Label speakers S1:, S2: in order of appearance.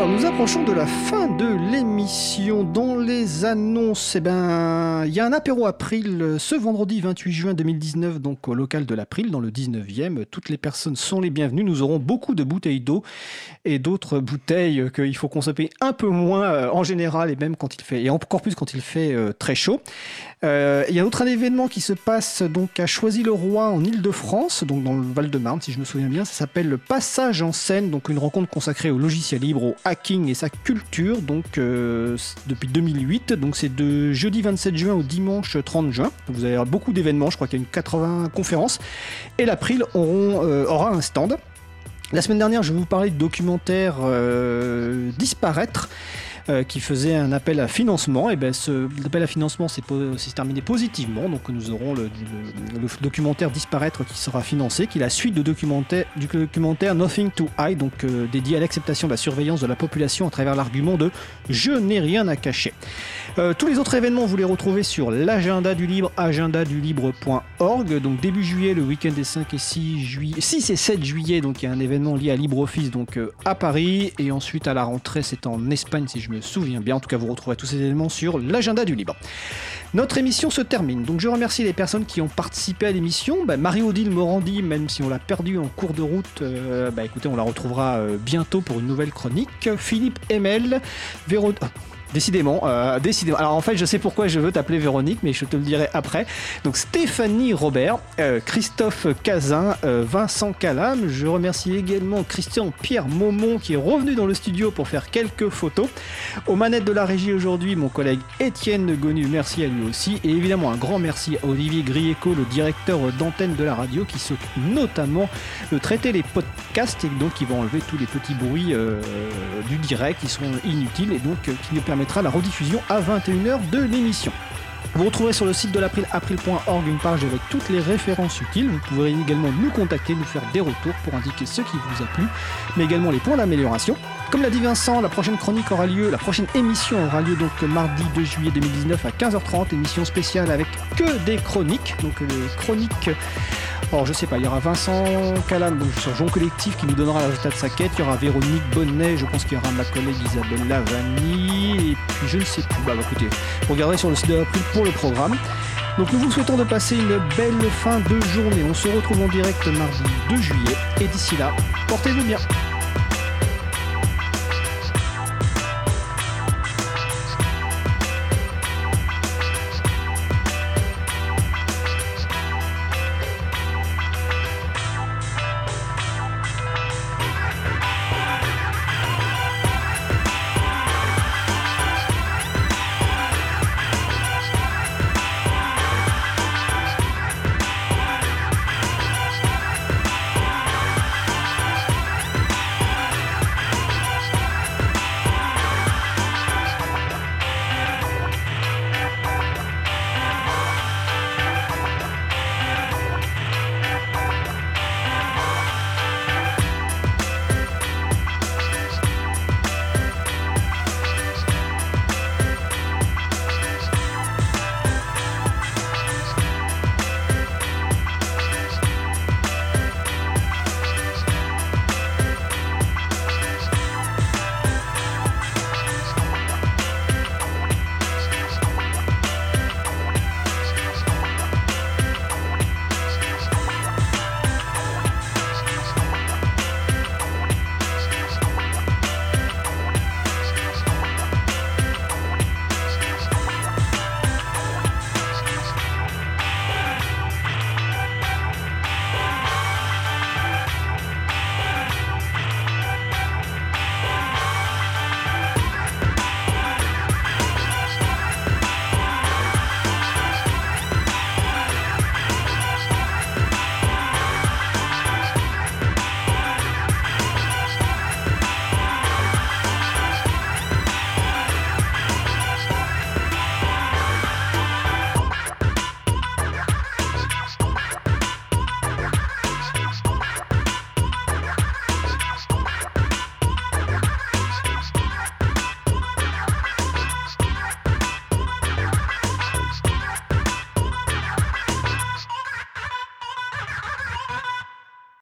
S1: Alors nous approchons de la fin de l'émission. Dans les annonces, eh ben, il y a un apéro April ce vendredi 28 juin 2019, donc au local de l'April, dans le 19e. Toutes les personnes sont les bienvenues. Nous aurons beaucoup de bouteilles d'eau et d'autres bouteilles qu'il faut consommer un peu moins euh, en général et même quand il fait, et encore plus quand il fait euh, très chaud. Euh, il y a autre un événement qui se passe donc à Choisy-le-Roi en Ile-de-France, donc dans le Val-de-Marne si je me souviens bien. Ça s'appelle le Passage en scène, donc une rencontre consacrée au logiciel libre, au et sa culture, donc euh, depuis 2008. Donc c'est de jeudi 27 juin au dimanche 30 juin. Vous avez beaucoup d'événements, je crois qu'il y a une 80 conférences. Et l'April euh, aura un stand. La semaine dernière, je vais vous parler de documentaire Disparaître. Euh, qui faisait un appel à financement. Et ben, ce appel à financement s'est terminé positivement. Donc nous aurons le, documentaire Disparaître qui sera financé, qui est la suite de documentaire, du documentaire Nothing to Hide, donc euh, dédié à l'acceptation de la surveillance de la population à travers l'argument de Je n'ai rien à cacher. Euh, tous les autres événements, vous les retrouvez sur l'agenda du libre, agendadulibre.org. Donc début juillet, le week-end des 5 et 6 juillet, 6 et 7 juillet, donc il y a un événement lié à LibreOffice donc à Paris et ensuite à la rentrée, c'est en Espagne si je me souviens bien. En tout cas, vous retrouverez tous ces éléments sur l'agenda du libre. Notre émission se termine, donc je remercie les personnes qui ont participé à l'émission. Bah, Marie-Odile Morandi, même si on l'a perdu en cours de route, euh, bah, écoutez, on la retrouvera euh, bientôt pour une nouvelle chronique. Philippe Emel, Véro... Décidément, euh, décidément. Alors en fait, je sais pourquoi je veux t'appeler Véronique, mais je te le dirai après. Donc Stéphanie Robert, euh, Christophe Cazin, euh, Vincent Calam. Je remercie également Christian Pierre Maumont qui est revenu dans le studio pour faire quelques photos. Aux manettes de la régie aujourd'hui, mon collègue Étienne Gonu, merci à lui aussi. Et évidemment, un grand merci à Olivier Grieco, le directeur d'antenne de la radio, qui s'occupe notamment de traiter les podcasts et donc qui va enlever tous les petits bruits du direct qui sont inutiles et donc qui nous permettent la rediffusion à 21h de l'émission. Vous retrouverez sur le site de l'April, april.org, une page avec toutes les références utiles. Vous pourrez également nous contacter, nous faire des retours pour indiquer ce qui vous a plu, mais également les points d'amélioration. Comme l'a dit Vincent, la prochaine chronique aura lieu, la prochaine émission aura lieu donc mardi 2 juillet 2019 à 15h30, émission spéciale avec que des chroniques, donc les chroniques alors je sais pas, il y aura Vincent Calam donc sur Jean Collectif qui nous donnera le résultat de sa quête, il y aura Véronique Bonnet, je pense qu'il y aura ma collègue Isabelle Lavani, et puis je ne sais plus, bah, bah écoutez, regardez sur le site de la pour le programme. Donc nous vous souhaitons de passer une belle fin de journée, on se retrouve en direct mardi 2 juillet, et d'ici là, portez-vous bien